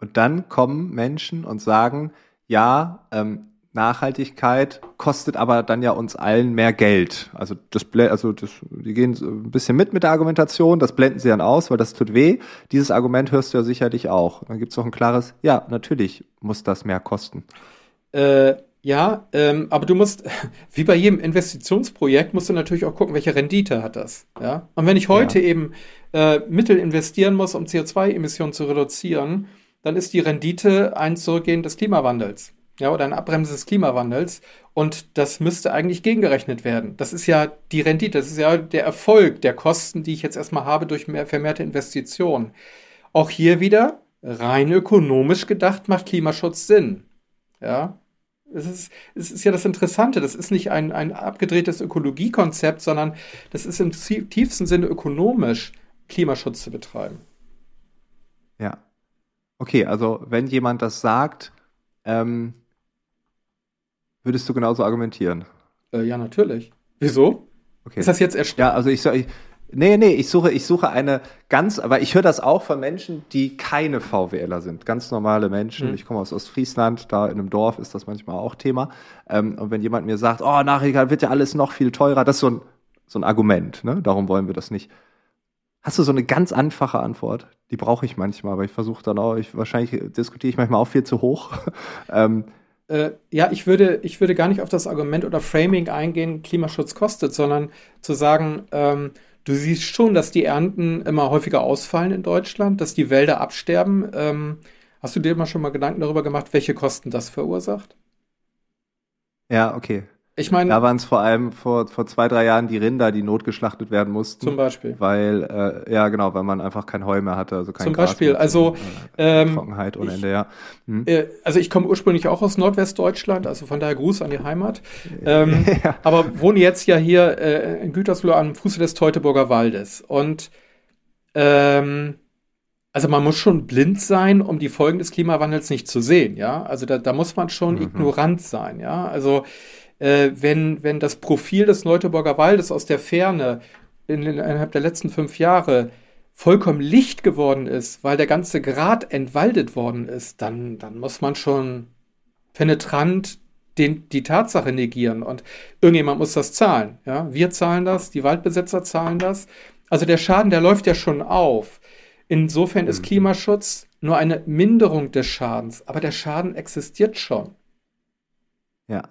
Und dann kommen Menschen und sagen, ja, ähm, Nachhaltigkeit kostet aber dann ja uns allen mehr Geld. Also das, also das, die gehen so ein bisschen mit mit der Argumentation, das blenden sie dann aus, weil das tut weh. Dieses Argument hörst du ja sicherlich auch. Dann gibt es auch ein klares, ja, natürlich muss das mehr kosten. Äh, ja, ähm, aber du musst, wie bei jedem Investitionsprojekt, musst du natürlich auch gucken, welche Rendite hat das. Ja? Und wenn ich heute ja. eben äh, Mittel investieren muss, um CO2-Emissionen zu reduzieren, dann ist die Rendite ein Zurückgehen des Klimawandels. Ja, oder ein Abbremsen des Klimawandels. Und das müsste eigentlich gegengerechnet werden. Das ist ja die Rendite, das ist ja der Erfolg der Kosten, die ich jetzt erstmal habe durch mehr vermehrte Investitionen. Auch hier wieder rein ökonomisch gedacht macht Klimaschutz Sinn. Ja, es ist, es ist ja das Interessante. Das ist nicht ein, ein abgedrehtes Ökologiekonzept, sondern das ist im tiefsten Sinne ökonomisch, Klimaschutz zu betreiben. Ja. Okay, also wenn jemand das sagt, ähm, würdest du genauso argumentieren? Äh, ja, natürlich. Wieso? Okay. Ist das jetzt erst? Ja, also ich, ich Nee, nee, ich suche, ich suche eine ganz, aber ich höre das auch von Menschen, die keine VWLer sind. Ganz normale Menschen. Mhm. Ich komme aus Ostfriesland, da in einem Dorf ist das manchmal auch Thema. Ähm, und wenn jemand mir sagt, oh, nachher wird ja alles noch viel teurer, das ist so ein, so ein Argument, ne? Darum wollen wir das nicht. Hast du so eine ganz einfache Antwort? Die brauche ich manchmal, aber ich versuche dann auch, ich, wahrscheinlich diskutiere ich manchmal auch viel zu hoch. ähm, äh, ja, ich würde, ich würde gar nicht auf das Argument oder Framing eingehen, Klimaschutz kostet, sondern zu sagen, ähm, du siehst schon, dass die Ernten immer häufiger ausfallen in Deutschland, dass die Wälder absterben. Ähm, hast du dir mal schon mal Gedanken darüber gemacht, welche Kosten das verursacht? Ja, okay. Ich meine, da waren es vor allem vor, vor zwei, drei Jahren die Rinder, die notgeschlachtet werden mussten. Zum Beispiel. Weil, äh, ja genau, weil man einfach kein Heu mehr hatte, also kein Zum Gras Beispiel, mehr, also äh, ähm, Trockenheit ohne Ende, ja. Hm. Äh, also ich komme ursprünglich auch aus Nordwestdeutschland, also von daher Gruß an die Heimat. Ähm, ja. Aber wohne jetzt ja hier äh, in Gütersloh am Fuße des Teutoburger Waldes. Und ähm, also man muss schon blind sein, um die Folgen des Klimawandels nicht zu sehen, ja. Also da, da muss man schon mhm. ignorant sein, ja. Also äh, wenn, wenn das Profil des Neuteburger Waldes aus der Ferne in, in, innerhalb der letzten fünf Jahre vollkommen licht geworden ist, weil der ganze Grat entwaldet worden ist, dann, dann muss man schon penetrant den, die Tatsache negieren. Und irgendjemand muss das zahlen. Ja? Wir zahlen das, die Waldbesitzer zahlen das. Also der Schaden, der läuft ja schon auf. Insofern ist mhm. Klimaschutz nur eine Minderung des Schadens, aber der Schaden existiert schon. Ja.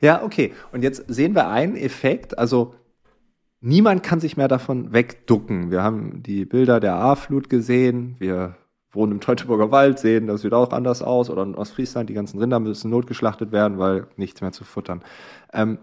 Ja, okay. Und jetzt sehen wir einen Effekt, also niemand kann sich mehr davon wegducken. Wir haben die Bilder der A-Flut gesehen, wir wohnen im Teutoburger Wald, sehen, das sieht auch anders aus, oder in Ostfriesland, die ganzen Rinder müssen notgeschlachtet werden, weil nichts mehr zu futtern. Ähm,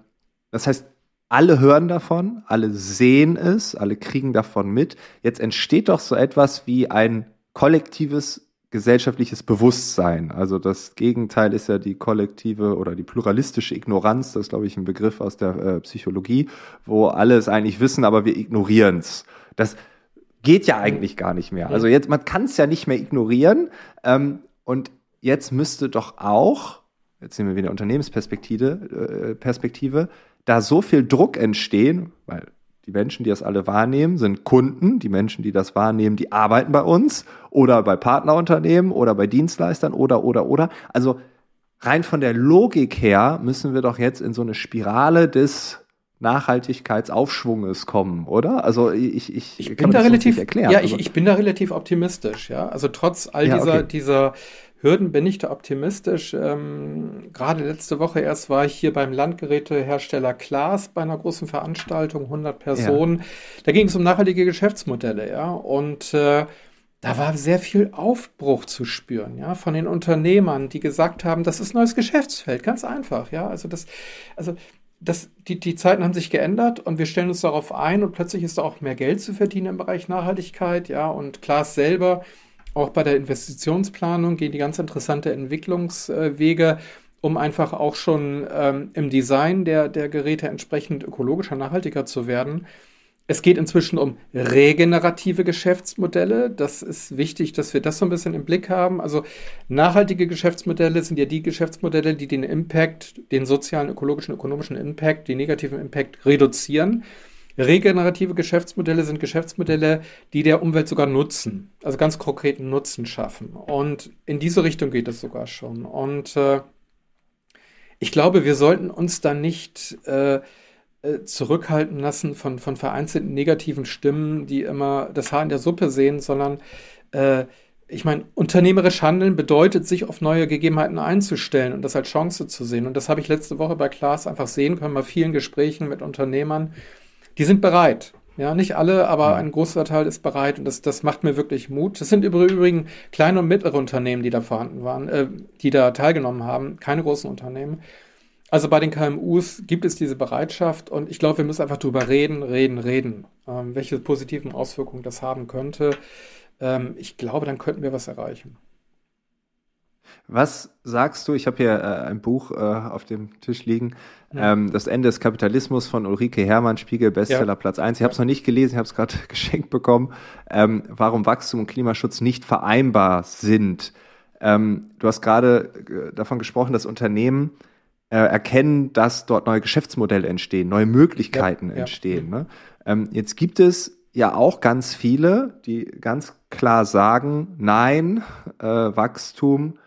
das heißt, alle hören davon, alle sehen es, alle kriegen davon mit. Jetzt entsteht doch so etwas wie ein kollektives gesellschaftliches Bewusstsein. Also das Gegenteil ist ja die kollektive oder die pluralistische Ignoranz, das ist, glaube ich, ein Begriff aus der äh, Psychologie, wo alle es eigentlich wissen, aber wir ignorieren es. Das geht ja eigentlich gar nicht mehr. Also jetzt, man kann es ja nicht mehr ignorieren. Ähm, und jetzt müsste doch auch, jetzt sehen wir wieder Unternehmensperspektive, äh, Perspektive, da so viel Druck entstehen, weil die Menschen, die das alle wahrnehmen, sind Kunden. Die Menschen, die das wahrnehmen, die arbeiten bei uns oder bei Partnerunternehmen oder bei Dienstleistern oder, oder, oder. Also rein von der Logik her müssen wir doch jetzt in so eine Spirale des Nachhaltigkeitsaufschwunges kommen, oder? Also ich, ich, ich bin da relativ erklären. Ja, ich, also ich bin da relativ optimistisch, ja. Also trotz all ja, dieser, okay. dieser Hürden bin ich da optimistisch. Ähm, gerade letzte Woche erst war ich hier beim Landgerätehersteller Klaas bei einer großen Veranstaltung, 100 Personen. Ja. Da ging es um nachhaltige Geschäftsmodelle, ja. Und äh, da war sehr viel Aufbruch zu spüren, ja, von den Unternehmern, die gesagt haben, das ist ein neues Geschäftsfeld, ganz einfach, ja. Also das, also das, die, die Zeiten haben sich geändert und wir stellen uns darauf ein und plötzlich ist da auch mehr Geld zu verdienen im Bereich Nachhaltigkeit, ja. Und Klaas selber auch bei der Investitionsplanung gehen die ganz interessante Entwicklungswege, um einfach auch schon ähm, im Design der, der Geräte entsprechend ökologischer, nachhaltiger zu werden. Es geht inzwischen um regenerative Geschäftsmodelle. Das ist wichtig, dass wir das so ein bisschen im Blick haben. Also nachhaltige Geschäftsmodelle sind ja die Geschäftsmodelle, die den Impact, den sozialen, ökologischen, ökonomischen Impact, den negativen Impact reduzieren. Regenerative Geschäftsmodelle sind Geschäftsmodelle, die der Umwelt sogar nutzen, also ganz konkreten Nutzen schaffen. Und in diese Richtung geht es sogar schon. Und äh, ich glaube, wir sollten uns da nicht äh, äh, zurückhalten lassen von, von vereinzelten negativen Stimmen, die immer das Haar in der Suppe sehen, sondern äh, ich meine, unternehmerisch handeln bedeutet, sich auf neue Gegebenheiten einzustellen und das als Chance zu sehen. Und das habe ich letzte Woche bei Klaas einfach sehen können, bei vielen Gesprächen mit Unternehmern die sind bereit. Ja, nicht alle, aber ein großer Teil ist bereit und das, das macht mir wirklich Mut. Das sind übrigens kleine und mittlere Unternehmen, die da vorhanden waren, äh, die da teilgenommen haben, keine großen Unternehmen. Also bei den KMUs gibt es diese Bereitschaft und ich glaube, wir müssen einfach drüber reden, reden, reden, ähm, welche positiven Auswirkungen das haben könnte. Ähm, ich glaube, dann könnten wir was erreichen. Was sagst du? Ich habe hier äh, ein Buch äh, auf dem Tisch liegen. Ja. Ähm, das Ende des Kapitalismus von Ulrike Hermann, Spiegel, Bestseller ja. Platz 1. Ich habe es noch nicht gelesen, ich habe es gerade geschenkt bekommen. Ähm, warum Wachstum und Klimaschutz nicht vereinbar sind. Ähm, du hast gerade äh, davon gesprochen, dass Unternehmen äh, erkennen, dass dort neue Geschäftsmodelle entstehen, neue Möglichkeiten ja. entstehen. Ne? Ähm, jetzt gibt es ja auch ganz viele, die ganz klar sagen, nein, äh, Wachstum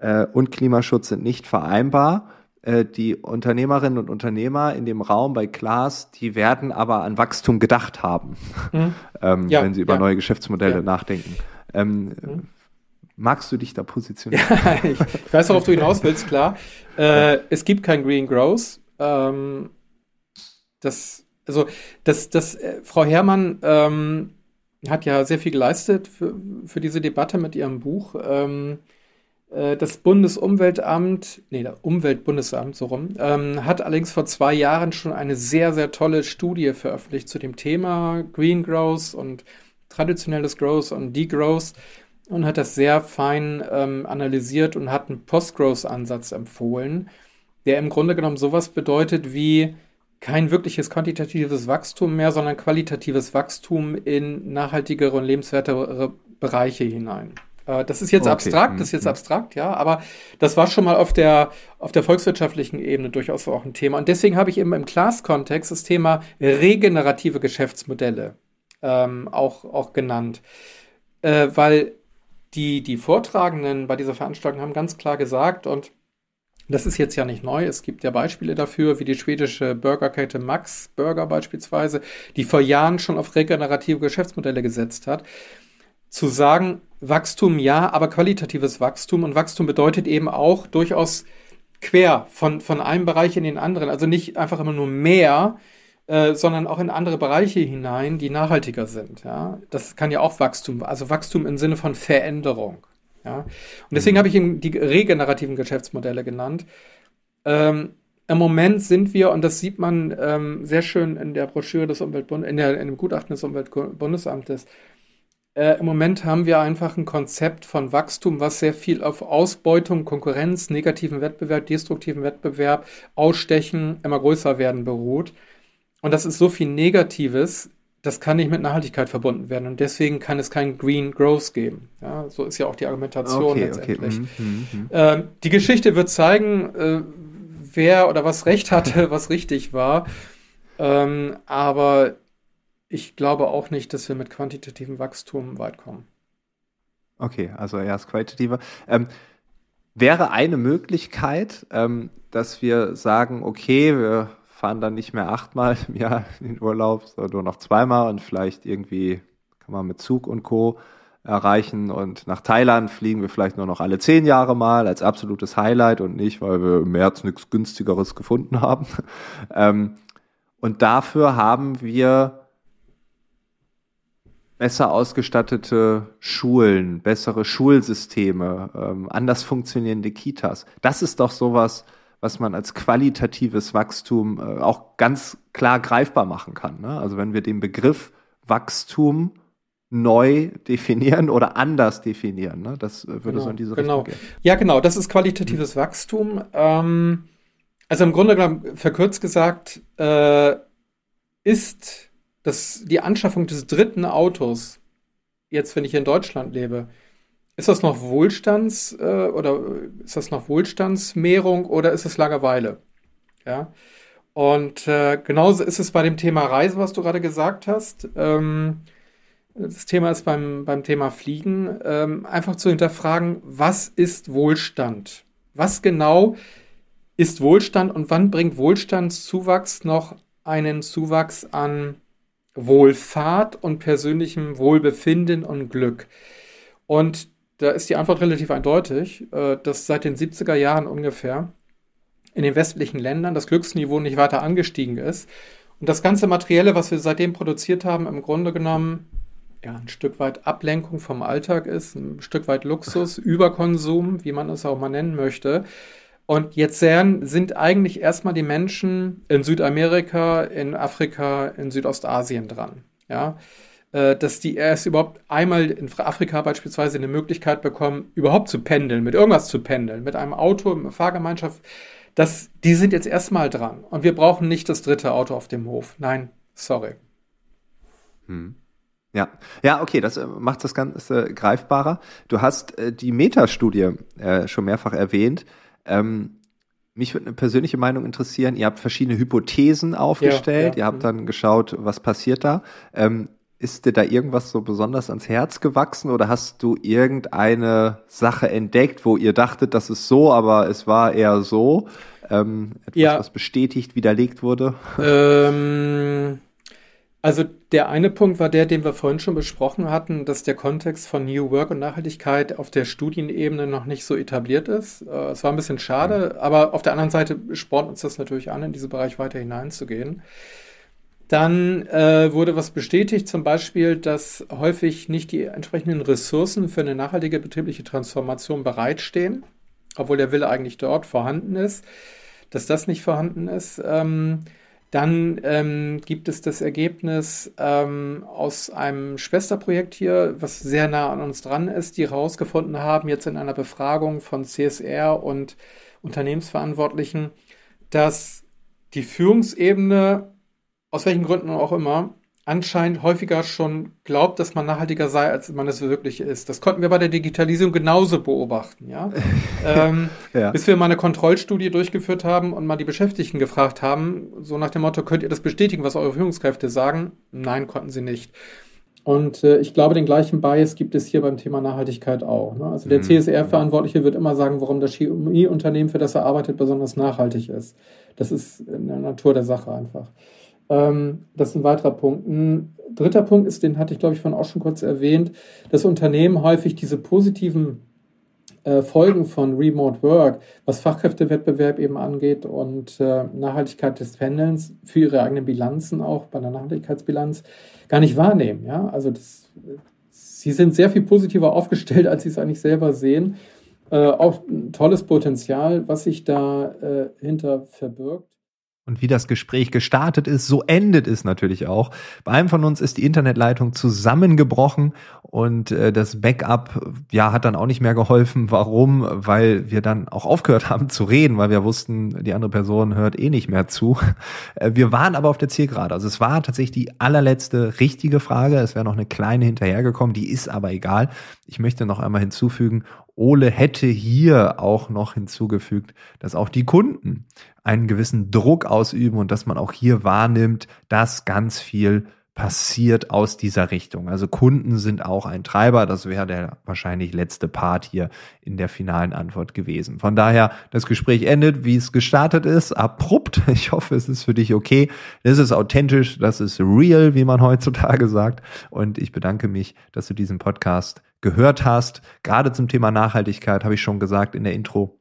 äh, und Klimaschutz sind nicht vereinbar. Äh, die Unternehmerinnen und Unternehmer in dem Raum bei Klaas, die werden aber an Wachstum gedacht haben, mhm. ähm, ja, wenn sie über ja. neue Geschäftsmodelle ja. nachdenken. Ähm, mhm. Magst du dich da positionieren? ich, ich, weiß, worauf du hinaus willst, klar. Äh, es gibt kein Green Growth. Ähm, das, also, das, das, äh, Frau Herrmann ähm, hat ja sehr viel geleistet für, für diese Debatte mit ihrem Buch. Ähm, Äh, das Bundesumweltamt, nee, das Umweltbundesamt, so rum, ähm, hat allerdings vor zwei Jahren schon eine sehr, sehr tolle Studie veröffentlicht zu dem Thema Green Growth und traditionelles Growth und Degrowth und hat das sehr fein ähm, analysiert und hat einen Post-Growth-Ansatz empfohlen, der im Grunde genommen sowas bedeutet wie kein wirkliches quantitatives Wachstum mehr, sondern qualitatives Wachstum in nachhaltigere und lebenswertere Bereiche hinein. Äh, das ist jetzt okay. abstrakt, das ist jetzt mhm. abstrakt, ja, aber das war schon mal auf der, auf der volkswirtschaftlichen Ebene durchaus auch ein Thema. Und deswegen habe ich eben im Class-Kontext das Thema regenerative Geschäftsmodelle ähm, auch, auch genannt. Äh, weil die, die Vortragenden bei dieser Veranstaltung haben ganz klar gesagt, und das ist jetzt ja nicht neu, es gibt ja Beispiele dafür, wie die schwedische Burgerkette Max Burger beispielsweise, die vor Jahren schon auf regenerative Geschäftsmodelle gesetzt hat. Zu sagen, Wachstum ja, aber qualitatives Wachstum und Wachstum bedeutet eben auch durchaus quer von, von einem Bereich in den anderen. Also nicht einfach immer nur mehr, äh, sondern auch in andere Bereiche hinein, die nachhaltiger sind. Ja? Das kann ja auch Wachstum, also Wachstum im Sinne von Veränderung. Ja? Und deswegen mhm. habe ich eben die regenerativen Geschäftsmodelle genannt. Ähm, Im Moment sind wir, und das sieht man ähm, sehr schön in der Broschüre des Umweltbundes, in, der, in dem Gutachten des Umweltbundesamtes, äh, Im Moment haben wir einfach ein Konzept von Wachstum, was sehr viel auf Ausbeutung, Konkurrenz, negativen Wettbewerb, destruktiven Wettbewerb, Ausstechen, immer größer werden beruht. Und das ist so viel Negatives, das kann nicht mit Nachhaltigkeit verbunden werden. Und deswegen kann es kein Green Growth geben. Ja, so ist ja auch die Argumentation okay, letztendlich. Okay. Mm, mm, mm. Ähm, die Geschichte wird zeigen, äh, wer oder was recht hatte, was richtig war. Ähm, aber ich glaube auch nicht, dass wir mit quantitativem Wachstum weit kommen. Okay, also erst qualitativer. Ähm, wäre eine Möglichkeit, ähm, dass wir sagen, okay, wir fahren dann nicht mehr achtmal im Jahr in den Urlaub, sondern nur noch zweimal und vielleicht irgendwie kann man mit Zug und Co. erreichen und nach Thailand fliegen wir vielleicht nur noch alle zehn Jahre mal als absolutes Highlight und nicht, weil wir im März nichts günstigeres gefunden haben. ähm, und dafür haben wir besser ausgestattete Schulen, bessere Schulsysteme, ähm, anders funktionierende Kitas. Das ist doch sowas, was man als qualitatives Wachstum äh, auch ganz klar greifbar machen kann. Ne? Also wenn wir den Begriff Wachstum neu definieren oder anders definieren. Ne? Das äh, würde genau, so in diese genau. Richtung gehen. Ja, genau, das ist qualitatives mhm. Wachstum. Ähm, also im Grunde genommen, verkürzt gesagt, äh, ist das, die Anschaffung des dritten Autos, jetzt wenn ich in Deutschland lebe, ist das noch Wohlstands äh, oder ist das noch Wohlstandsmehrung oder ist es Langeweile? Ja. Und äh, genauso ist es bei dem Thema Reise, was du gerade gesagt hast. Ähm, das Thema ist beim, beim Thema Fliegen ähm, einfach zu hinterfragen, was ist Wohlstand? Was genau ist Wohlstand und wann bringt Wohlstandszuwachs noch einen Zuwachs an Wohlfahrt und persönlichem Wohlbefinden und Glück? Und da ist die Antwort relativ eindeutig, äh, dass seit den 70er Jahren ungefähr in den westlichen Ländern das Glücksniveau nicht weiter angestiegen ist. Und das ganze Materielle, was wir seitdem produziert haben, im Grunde genommen ja, ein Stück weit Ablenkung vom Alltag ist, ein Stück weit Luxus, Überkonsum, wie man es auch mal nennen möchte. Und jetzt sind eigentlich erstmal die Menschen in Südamerika, in Afrika, in Südostasien dran. Ja, äh, dass die erst überhaupt einmal in Afrika beispielsweise eine Möglichkeit bekommen, überhaupt zu pendeln, mit irgendwas zu pendeln, mit einem Auto, mit einer Fahrgemeinschaft. Das, die sind jetzt erstmal dran. Und wir brauchen nicht das dritte Auto auf dem Hof. Nein, sorry. Hm. Ja, ja, okay, das äh, macht das Ganze greifbarer. Du hast äh, die Metastudie äh, schon mehrfach erwähnt. Ähm, mich würde eine persönliche Meinung interessieren. Ihr habt verschiedene Hypothesen aufgestellt. Ja, ja. Ihr habt mhm. dann geschaut, was passiert da. Ähm, ist dir da irgendwas so besonders ans Herz gewachsen oder hast du irgendeine Sache entdeckt, wo ihr dachtet, das ist so, aber es war eher so? Ähm, etwas, ja. was bestätigt, widerlegt wurde? Ähm, also der eine Punkt war der, den wir vorhin schon besprochen hatten, dass der Kontext von New Work und Nachhaltigkeit auf der Studienebene noch nicht so etabliert ist. Äh, es war ein bisschen schade, mhm. aber auf der anderen Seite spornt uns das natürlich an, in diesen Bereich weiter hineinzugehen. Dann äh, wurde was bestätigt, zum Beispiel, dass häufig nicht die entsprechenden Ressourcen für eine nachhaltige betriebliche Transformation bereitstehen, obwohl der Wille eigentlich dort vorhanden ist, dass das nicht vorhanden ist. Ähm, dann ähm, gibt es das Ergebnis ähm, aus einem Schwesterprojekt hier, was sehr nah an uns dran ist, die herausgefunden haben, jetzt in einer Befragung von CSR und Unternehmensverantwortlichen, dass die Führungsebene, aus welchen Gründen auch immer, anscheinend häufiger schon glaubt, dass man nachhaltiger sei, als man es wirklich ist. Das konnten wir bei der Digitalisierung genauso beobachten, ja. ähm, ja. Bis wir mal eine Kontrollstudie durchgeführt haben und mal die Beschäftigten gefragt haben, so nach dem Motto, könnt ihr das bestätigen, was eure Führungskräfte sagen? Nein, konnten sie nicht. Und äh, ich glaube, den gleichen Bias gibt es hier beim Thema Nachhaltigkeit auch. Ne? Also der mhm. CSR-Verantwortliche wird immer sagen, warum das Chemieunternehmen, für das er arbeitet, besonders nachhaltig ist. Das ist in der Natur der Sache einfach. Ähm, das ist ein weiterer Punkt. Ein dritter Punkt ist, den hatte ich, glaube ich, von auch schon kurz erwähnt, dass Unternehmen häufig diese positiven äh, Folgen von Remote Work, was Fachkräftewettbewerb eben angeht und äh, Nachhaltigkeit des Pendelns für ihre eigenen Bilanzen auch bei der Nachhaltigkeitsbilanz gar nicht wahrnehmen. Ja, also das, sie sind sehr viel positiver aufgestellt, als sie es eigentlich selber sehen. Äh, auch ein tolles Potenzial, was sich da äh, hinter verbirgt. Und wie das Gespräch gestartet ist, so endet es natürlich auch. Bei einem von uns ist die Internetleitung zusammengebrochen und äh, das Backup ja hat dann auch nicht mehr geholfen. Warum? Weil wir dann auch aufgehört haben zu reden, weil wir wussten, die andere Person hört eh nicht mehr zu. Äh, wir waren aber auf der Zielgerade. Also es war tatsächlich die allerletzte richtige Frage. Es wäre noch eine kleine hinterhergekommen, die ist aber egal. Ich möchte noch einmal hinzufügen, Ole hätte hier auch noch hinzugefügt, dass auch die Kunden einen gewissen Druck ausüben und dass man auch hier wahrnimmt, dass ganz viel passiert aus dieser Richtung. Also Kunden sind auch ein Treiber. Das wäre der wahrscheinlich letzte Part hier in der finalen Antwort gewesen. Von daher, das Gespräch endet, wie es gestartet ist, abrupt. Ich hoffe, es ist für dich okay. Das ist authentisch, das ist real, wie man heutzutage sagt. Und ich bedanke mich, dass du diesen Podcast gehört hast. Gerade zum Thema Nachhaltigkeit habe ich schon gesagt in der Intro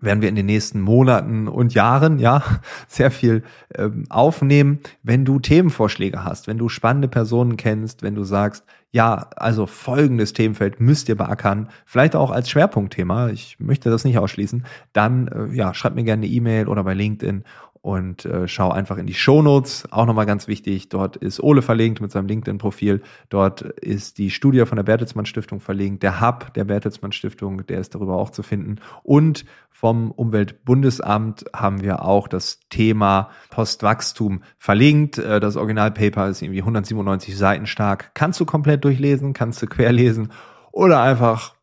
werden wir in den nächsten Monaten und Jahren ja sehr viel ähm, aufnehmen. Wenn du Themenvorschläge hast, wenn du spannende Personen kennst, wenn du sagst, ja, also folgendes Themenfeld müsst ihr beackern, vielleicht auch als Schwerpunktthema, ich möchte das nicht ausschließen, dann äh, ja, schreib mir gerne eine E-Mail oder bei LinkedIn und äh, schau einfach in die Shownotes. Auch nochmal ganz wichtig, dort ist Ole verlinkt mit seinem LinkedIn-Profil. Dort ist die Studie von der Bertelsmann Stiftung verlinkt. Der Hub der Bertelsmann Stiftung, der ist darüber auch zu finden. Und vom Umweltbundesamt haben wir auch das Thema Postwachstum verlinkt. Äh, das Originalpaper ist irgendwie 197 Seiten stark. Kannst du komplett durchlesen, kannst du querlesen oder einfach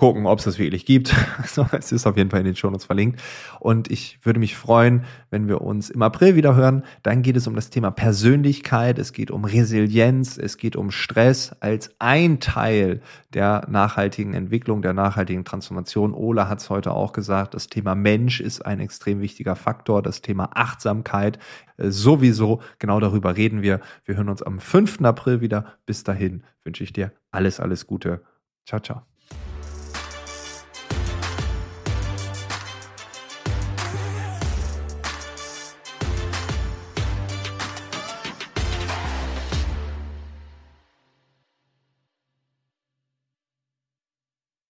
gucken, ob es das wirklich gibt. Also, es ist auf jeden Fall in den Shownotes verlinkt. Und ich würde mich freuen, wenn wir uns im April wieder hören. Dann geht es um das Thema Persönlichkeit, es geht um Resilienz, es geht um Stress als ein Teil der nachhaltigen Entwicklung, der nachhaltigen Transformation. Ola hat es heute auch gesagt, das Thema Mensch ist ein extrem wichtiger Faktor, das Thema Achtsamkeit äh, sowieso. Genau darüber reden wir. Wir hören uns am 5. April wieder. Bis dahin wünsche ich dir alles, alles Gute. Ciao, ciao.